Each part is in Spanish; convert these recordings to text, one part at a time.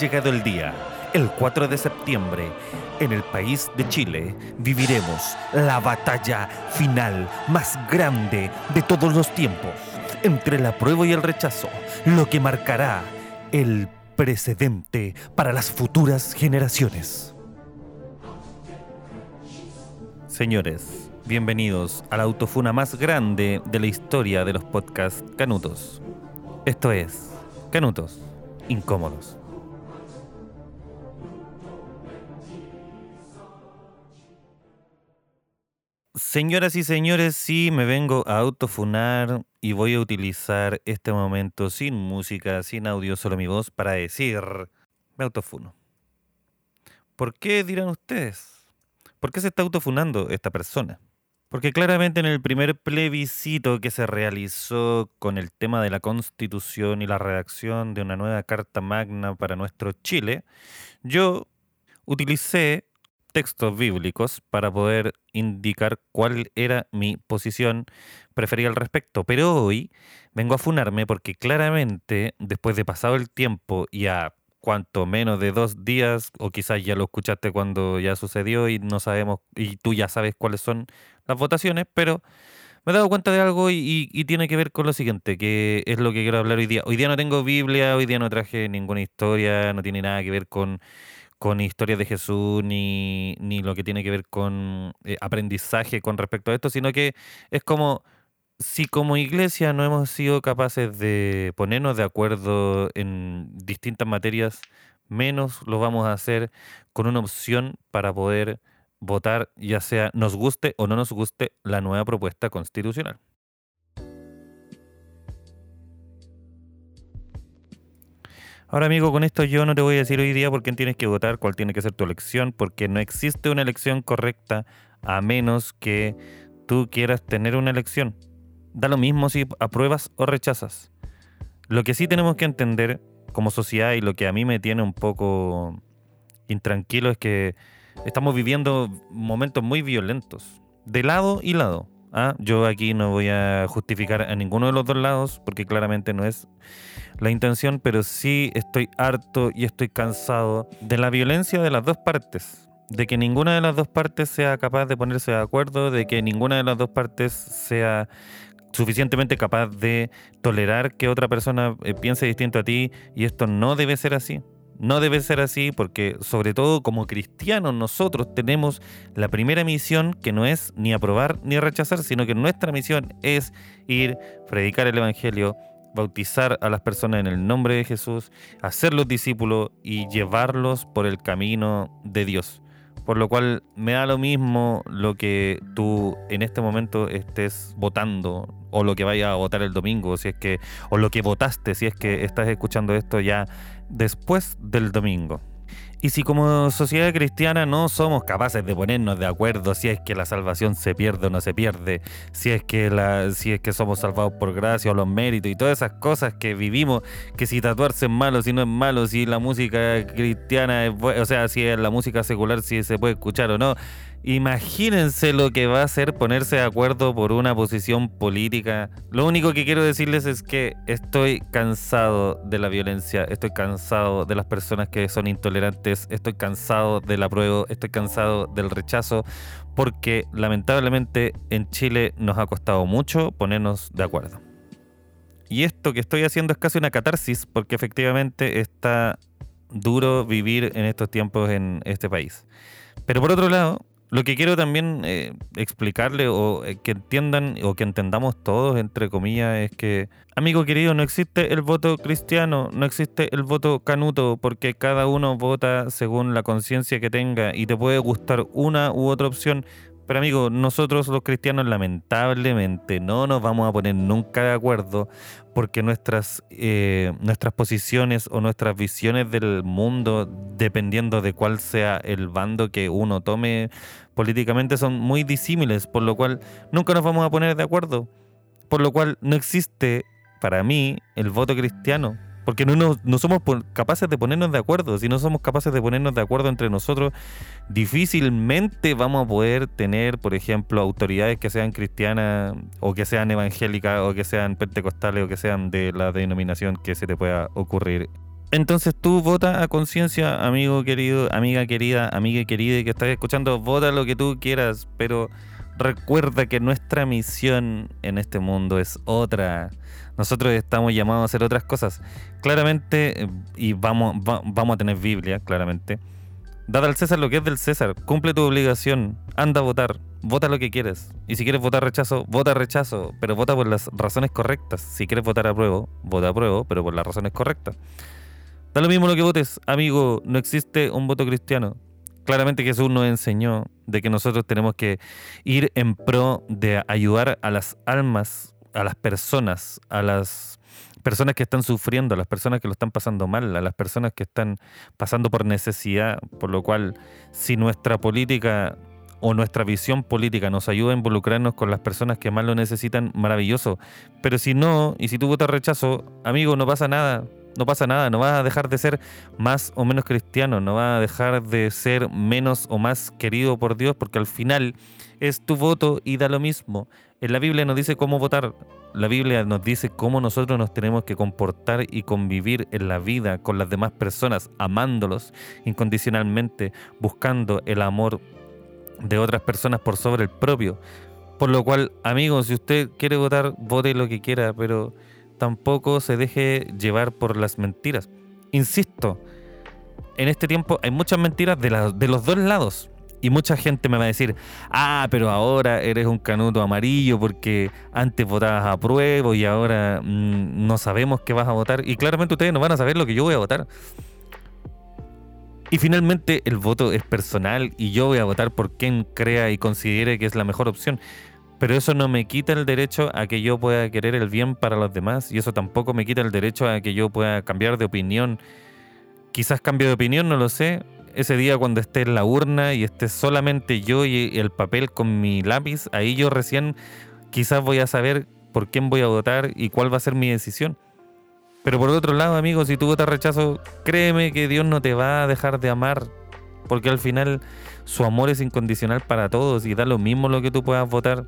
llegado el día. El 4 de septiembre, en el país de Chile, viviremos la batalla final más grande de todos los tiempos, entre el apruebo y el rechazo, lo que marcará el precedente para las futuras generaciones. Señores, bienvenidos a la autofuna más grande de la historia de los podcasts Canutos. Esto es Canutos Incómodos. Señoras y señores, sí me vengo a autofunar y voy a utilizar este momento sin música, sin audio, solo mi voz para decir, me autofuno. ¿Por qué dirán ustedes? ¿Por qué se está autofunando esta persona? Porque claramente en el primer plebiscito que se realizó con el tema de la constitución y la redacción de una nueva carta magna para nuestro Chile, yo utilicé textos bíblicos para poder indicar cuál era mi posición preferida al respecto. Pero hoy vengo a funarme porque claramente, después de pasado el tiempo y a cuanto menos de dos días, o quizás ya lo escuchaste cuando ya sucedió y no sabemos, y tú ya sabes cuáles son las votaciones, pero me he dado cuenta de algo y, y, tiene que ver con lo siguiente, que es lo que quiero hablar hoy día. Hoy día no tengo Biblia, hoy día no traje ninguna historia, no tiene nada que ver con con historias de Jesús ni, ni lo que tiene que ver con eh, aprendizaje con respecto a esto, sino que es como si como iglesia no hemos sido capaces de ponernos de acuerdo en distintas materias, menos lo vamos a hacer con una opción para poder votar, ya sea nos guste o no nos guste la nueva propuesta constitucional. Ahora, amigo, con esto yo no te voy a decir hoy día por quién tienes que votar, cuál tiene que ser tu elección, porque no existe una elección correcta a menos que tú quieras tener una elección. Da lo mismo si apruebas o rechazas. Lo que sí tenemos que entender como sociedad y lo que a mí me tiene un poco intranquilo es que estamos viviendo momentos muy violentos, de lado y lado. ¿Ah? Yo aquí no voy a justificar a ninguno de los dos lados porque claramente no es la intención, pero sí estoy harto y estoy cansado de la violencia de las dos partes. De que ninguna de las dos partes sea capaz de ponerse de acuerdo, de que ninguna de las dos partes sea suficientemente capaz de tolerar que otra persona eh, piense distinto a ti y esto no debe ser así. No debe ser así porque sobre todo como cristianos nosotros tenemos la primera misión que no es ni aprobar ni rechazar, sino que nuestra misión es ir, predicar el Evangelio, bautizar a las personas en el nombre de Jesús, hacerlos discípulos y llevarlos por el camino de Dios. Por lo cual me da lo mismo lo que tú en este momento estés votando o lo que vaya a votar el domingo, si es que o lo que votaste, si es que estás escuchando esto ya después del domingo. Y si como sociedad cristiana no somos capaces de ponernos de acuerdo si es que la salvación se pierde o no se pierde, si es que, si es que somos salvados por gracia o los méritos y todas esas cosas que vivimos, que si tatuarse es malo, si no es malo, si la música cristiana es o sea, si es la música secular, si se puede escuchar o no, Imagínense lo que va a ser ponerse de acuerdo por una posición política. Lo único que quiero decirles es que estoy cansado de la violencia, estoy cansado de las personas que son intolerantes, estoy cansado del apruebo, estoy cansado del rechazo, porque lamentablemente en Chile nos ha costado mucho ponernos de acuerdo. Y esto que estoy haciendo es casi una catarsis, porque efectivamente está duro vivir en estos tiempos en este país. Pero por otro lado, lo que quiero también eh, explicarle o eh, que entiendan o que entendamos todos, entre comillas, es que, amigo querido, no existe el voto cristiano, no existe el voto canuto, porque cada uno vota según la conciencia que tenga y te puede gustar una u otra opción, pero amigo, nosotros los cristianos lamentablemente no nos vamos a poner nunca de acuerdo porque nuestras, eh, nuestras posiciones o nuestras visiones del mundo, dependiendo de cuál sea el bando que uno tome políticamente, son muy disímiles, por lo cual nunca nos vamos a poner de acuerdo. Por lo cual no existe para mí el voto cristiano porque no, no, somos capaces de ponernos de acuerdo. Si no somos capaces de ponernos de acuerdo entre nosotros, difícilmente vamos a poder tener, por ejemplo, autoridades que sean cristianas o que sean evangélicas o que sean pentecostales o que sean de la denominación que se te pueda ocurrir. Entonces tú vota a conciencia, amigo querido, amiga querida, amiga querida que estás escuchando, vota lo que tú quieras, pero recuerda que nuestra misión en este mundo es otra. Nosotros estamos llamados a hacer otras cosas. Claramente, y vamos, vamos a tener Biblia, claramente. Dada al César lo que es del César, cumple tu obligación, anda a votar, vota lo que quieres. Y si quieres votar rechazo, vota rechazo, pero vota por las razones correctas. Si quieres votar apruebo, vota apruebo, pero por las razones correctas. Da lo mismo lo que votes, amigo, no existe un voto cristiano. Claramente Jesús nos enseñó de que nosotros tenemos que ir en pro de ayudar a las almas, a las personas, a las personas que están sufriendo, a las personas que lo están pasando mal, a las personas que están pasando por necesidad, por lo cual si nuestra política o nuestra visión política nos ayuda a involucrarnos con las personas que más lo necesitan, maravilloso. Pero si no, y si tú votas rechazo, amigo, no pasa nada no pasa nada, no vas a dejar de ser más o menos cristiano, no vas a dejar de ser menos o más querido por Dios, porque al final es tu voto y da lo mismo. En la Biblia nos dice cómo votar, la Biblia nos dice cómo nosotros nos tenemos que comportar y convivir en la vida con las demás personas, amándolos incondicionalmente, buscando el amor de otras personas por sobre el propio. Por lo cual, amigos, si usted quiere votar, vote lo que quiera, pero tampoco se deje llevar por las mentiras. Insisto, en este tiempo hay muchas mentiras de, los dos lados. Y mucha gente me va a decir, ah, pero ahora eres un canuto amarillo porque antes votabas a prueba y ahora mm, no sabemos qué vas a votar. Y claramente ustedes no van a saber lo que yo voy a votar. Y finalmente el voto es personal y yo voy a votar por quien crea y considere que es la mejor opción. Pero eso no me quita el derecho a que yo pueda querer el bien para los demás y eso tampoco me quita el derecho a que yo pueda cambiar de opinión. Quizás cambio de opinión, no lo sé. Ese día cuando esté en la urna y esté solamente yo y el papel con mi lápiz, ahí yo recién quizás voy a saber por quién voy a votar y cuál va a ser mi decisión. Pero por otro lado, amigo, si tú votas rechazo, créeme que Dios no te va a dejar de amar, porque al final su amor es incondicional para todos y da lo mismo lo que tú puedas votar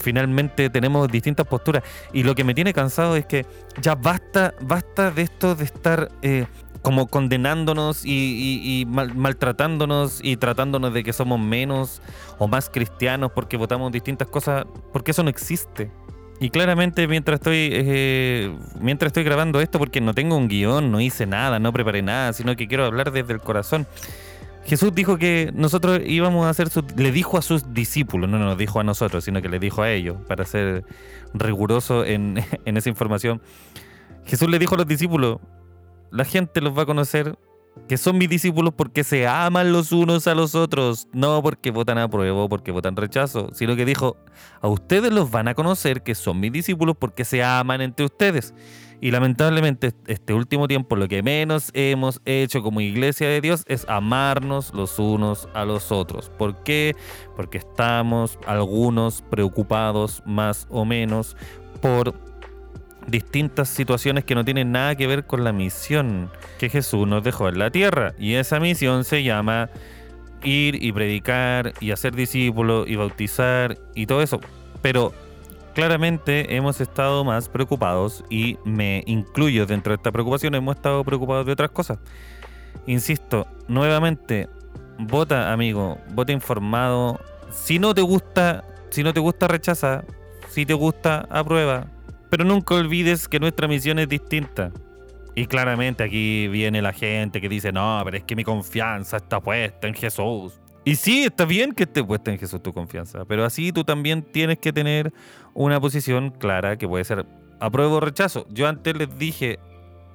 finalmente tenemos distintas posturas. Y lo que me tiene cansado es que ya basta, basta de esto de estar eh, como condenándonos y, maltratándonos y tratándonos de que somos menos o más cristianos porque votamos distintas cosas, porque eso no existe. Y claramente mientras estoy eh, mientras estoy grabando esto, porque no tengo un guion, no hice nada, no preparé nada, sino que quiero hablar desde el corazón. Jesús dijo que nosotros íbamos a hacer su, le dijo a sus discípulos, no nos dijo a nosotros, sino que le dijo a ellos, para ser riguroso en, en esa información. Jesús le dijo a los discípulos, la gente los va a conocer que son mis discípulos porque se aman los unos a los otros, no porque votan a prueba o porque votan rechazo, sino que dijo, a ustedes los van a conocer que son mis discípulos porque se aman entre ustedes. Y lamentablemente este último tiempo lo que menos hemos hecho como iglesia de Dios es amarnos los unos a los otros. ¿Por qué? Porque estamos algunos preocupados más o menos por distintas situaciones que no tienen nada que ver con la misión que Jesús nos dejó en la tierra. Y esa misión se llama ir y predicar y hacer discípulos y bautizar y todo eso. Pero claramente hemos estado más preocupados y me incluyo dentro de esta preocupación, hemos estado preocupados de otras cosas. Insisto, nuevamente, vota amigo, vota informado. Si no te gusta, si no te gusta rechaza, si te gusta aprueba, pero nunca olvides que nuestra misión es distinta. Y claramente aquí viene la gente que dice, no, pero es que mi confianza está puesta en Jesús. Y sí, está bien que esté puesta en Jesús tu confianza, pero así tú también tienes que tener una posición clara que puede ser apruebo o rechazo. Yo antes les dije,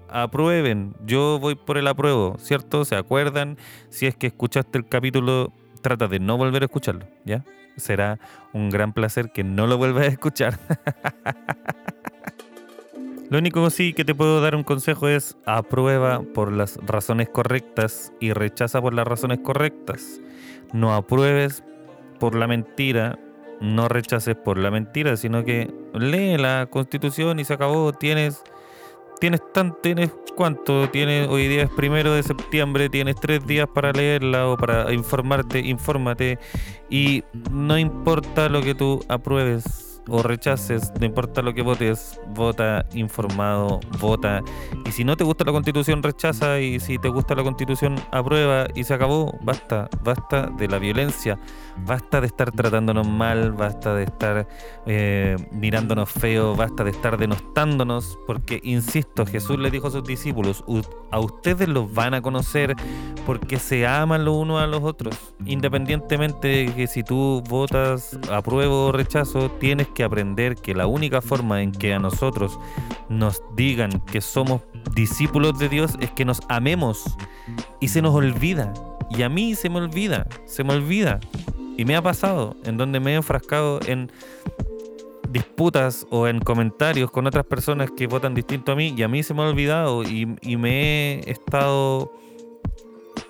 aprueben, yo voy por el apruebo, ¿cierto? ¿Se acuerdan? Si es que escuchaste el capítulo, trata de no volver a escucharlo, ¿ya? Será un gran placer que no lo vuelvas a escuchar. Lo único sí que te puedo dar un consejo es aprueba por las razones correctas y rechaza por las razones correctas no apruebes por la mentira, no rechaces por la mentira, sino que lee la constitución y se acabó. Tienes, tienes tan, tienes cuánto, tienes hoy día es primero de septiembre, tienes tres días para leerla o para informarte, infórmate y no importa lo que tú apruebes, o rechaces, no importa lo que votes, vota informado, vota. Y si no te gusta la constitución, rechaza. Y si te gusta la constitución, aprueba. Y se acabó. Basta, basta de la violencia. Basta de estar tratándonos mal, basta de estar eh, mirándonos feo, basta de estar denostándonos, porque, insisto, Jesús le dijo a sus discípulos, a ustedes los van a conocer porque se aman los unos a los otros, independientemente de que si tú votas apruebo o rechazo, tienes que aprender que la única forma en que a nosotros nos digan que somos discípulos de Dios es que nos amemos y se nos olvida. Y a mí se me olvida, se me olvida. Y me ha pasado en donde me he enfrascado en disputas o en comentarios con otras personas que votan distinto a mí y a mí se me ha olvidado y, me he estado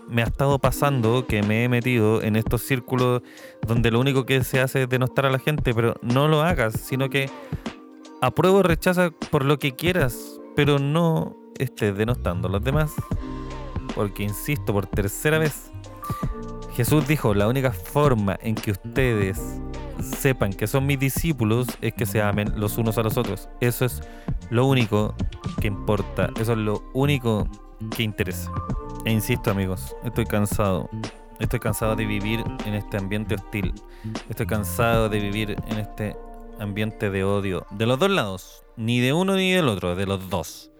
me ha estado pasando que me he metido en estos círculos donde lo único que se hace es denostar a la gente, pero no lo hagas, sino que apruebo o rechaza por lo que quieras, pero no estés denostando a los demás. Porque insisto por tercera vez, Jesús dijo, la única forma en que ustedes sepan que son mis discípulos es que se amen los unos a los otros. Eso es lo único que importa, eso es lo único que interesa. E insisto amigos, estoy cansado. Estoy cansado de vivir en este ambiente hostil. Estoy cansado de vivir en este ambiente de odio. De los dos lados. Ni de uno ni del otro, de los dos.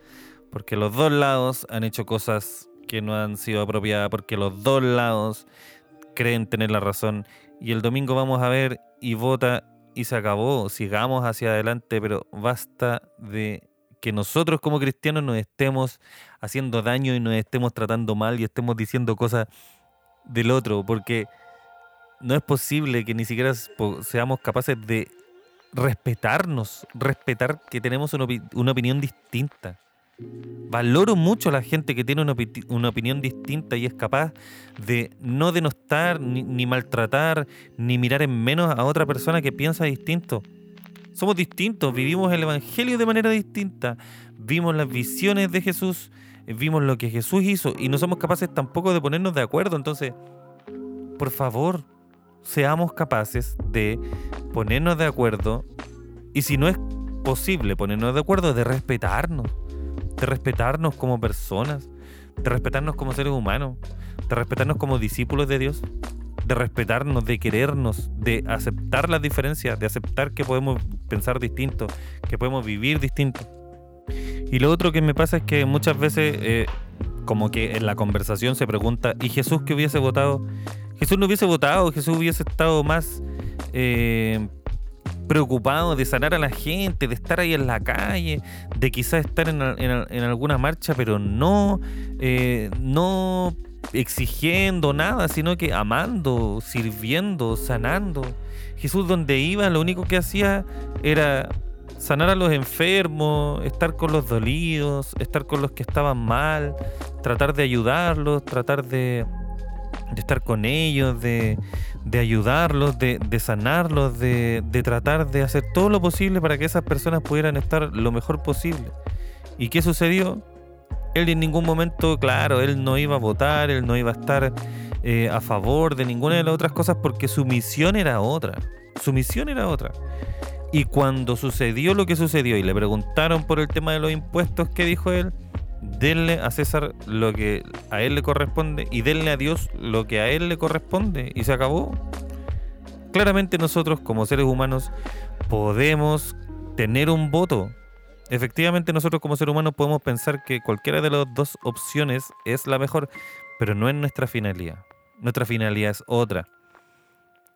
Porque los dos lados han hecho cosas que no han sido apropiadas. Porque los dos lados creen tener la razón. Y el domingo vamos a ver y vota y se acabó. Sigamos hacia adelante, pero basta de que nosotros como cristianos nos estemos haciendo daño y nos estemos tratando mal y estemos diciendo cosas del otro, porque no es posible que ni siquiera seamos capaces de respetarnos, respetar que tenemos una opinión distinta. Valoro mucho a la gente que tiene una, opinión distinta y es capaz de no denostar, ni, maltratar, ni mirar en menos a otra persona que piensa distinto. Somos distintos, vivimos el Evangelio de manera distinta, vimos las visiones de Jesús, vimos lo que Jesús hizo y no somos capaces tampoco de ponernos de acuerdo. Entonces, por favor, seamos capaces de ponernos de acuerdo y si no es posible ponernos de acuerdo, de respetarnos de respetarnos como personas, de respetarnos como seres humanos, de respetarnos como discípulos de Dios, de respetarnos, de querernos, de aceptar las diferencias, de aceptar que podemos pensar distinto, que podemos vivir distinto. Y lo otro que me pasa es que muchas veces, eh, como que en la conversación se pregunta, ¿y Jesús que hubiese votado? Jesús no hubiese votado, Jesús hubiese estado más eh, preocupado de sanar a la gente, de estar ahí en la calle, de quizás estar en, alguna marcha, pero no, eh, no exigiendo nada, sino que amando, sirviendo, sanando. Jesús donde iba, lo único que hacía era sanar a los enfermos, estar con los dolidos, estar con los que estaban mal, tratar de ayudarlos, tratar de, de estar con ellos, de, ayudarlos, de, sanarlos, de, tratar de hacer todo lo posible para que esas personas pudieran estar lo mejor posible. ¿Y qué sucedió? Él en ningún momento, claro, él no iba a votar, él no iba a estar eh, a favor de ninguna de las otras cosas porque su misión era otra. Su misión era otra. Y cuando sucedió lo que sucedió y le preguntaron por el tema de los impuestos, ¿qué dijo él? denle a César lo que a él le corresponde y denle a Dios lo que a él le corresponde y se acabó. Claramente nosotros como seres humanos podemos tener un voto. Efectivamente nosotros como seres humanos podemos pensar que cualquiera de las dos opciones es la mejor, pero no es nuestra finalidad. Nuestra finalidad es otra.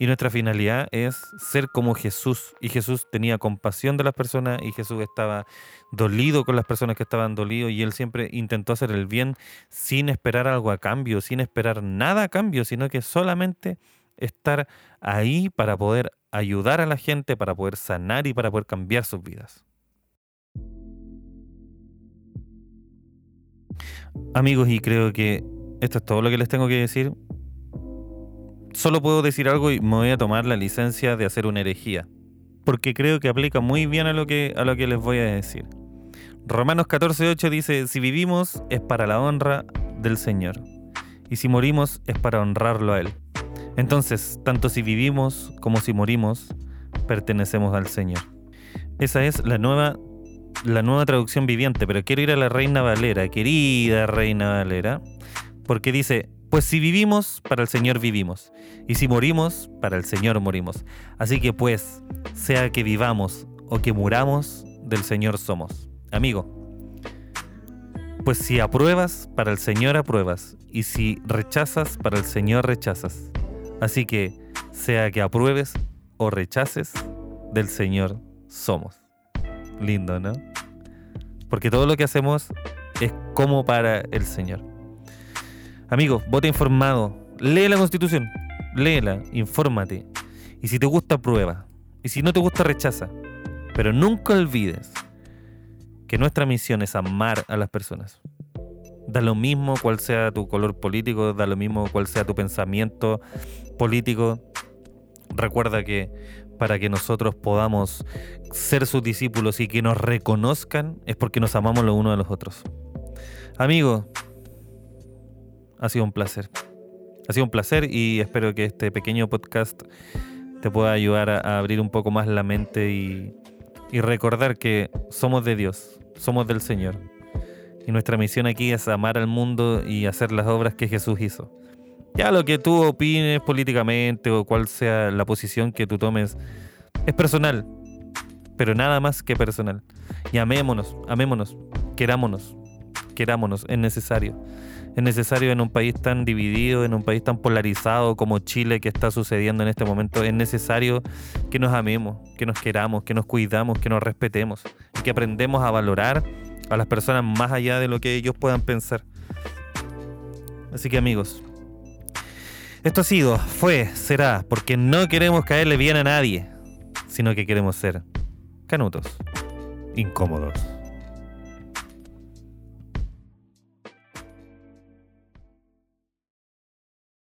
Y nuestra finalidad es ser como Jesús. Y Jesús tenía compasión de las personas y Jesús estaba dolido con las personas que estaban dolidos y él siempre intentó hacer el bien sin esperar algo a cambio, sin esperar nada a cambio, sino que solamente estar ahí para poder ayudar a la gente, para poder sanar y para poder cambiar sus vidas. Amigos, y creo que esto es todo lo que les tengo que decir solo puedo decir algo y me voy a tomar la licencia de hacer una herejía, porque creo que aplica muy bien a lo que, a lo que les voy a decir. Romanos 14:8 dice, si vivimos es para la honra del Señor, y si morimos es para honrarlo a Él. Entonces, tanto si vivimos como si morimos, pertenecemos al Señor. Esa es la nueva, la nueva traducción viviente, pero quiero ir a la Reina Valera, querida Reina Valera, porque dice, pues si vivimos, para el Señor vivimos, y si morimos, para el Señor morimos. Así que pues, sea que vivamos o que muramos, del Señor somos. Amigo, pues si apruebas, para el Señor apruebas, y si rechazas, para el Señor rechazas. Así que, sea que apruebes o rechaces, del Señor somos. Lindo, ¿no? Porque todo lo que hacemos es como para el Señor. Amigo, vota informado, lee la Constitución, léela, infórmate. Y si te gusta, prueba. Y si no te gusta, rechaza. Pero nunca olvides que nuestra misión es amar a las personas. Da lo mismo cuál sea tu color político, da lo mismo cuál sea tu pensamiento político. Recuerda que para que nosotros podamos ser sus discípulos y que nos reconozcan es porque nos amamos los unos a los otros. Amigo, ha sido un placer. Ha sido un placer y espero que este pequeño podcast te pueda ayudar a, abrir un poco más la mente y, y recordar que somos de Dios, somos del Señor. Y nuestra misión aquí es amar al mundo y hacer las obras que Jesús hizo. Ya lo que tú opines políticamente o cuál sea la posición que tú tomes es personal, pero nada más que personal. Y amémonos, amémonos, querámonos, querámonos, es necesario. Es necesario en un país tan dividido, en un país tan polarizado como Chile que está sucediendo en este momento, es necesario que nos amemos, que nos queramos, que nos cuidamos, que nos respetemos y que aprendemos a valorar a las personas más allá de lo que ellos puedan pensar. Así que amigos, esto ha sido, fue, será, porque no queremos caerle bien a nadie, sino que queremos ser canutos, incómodos.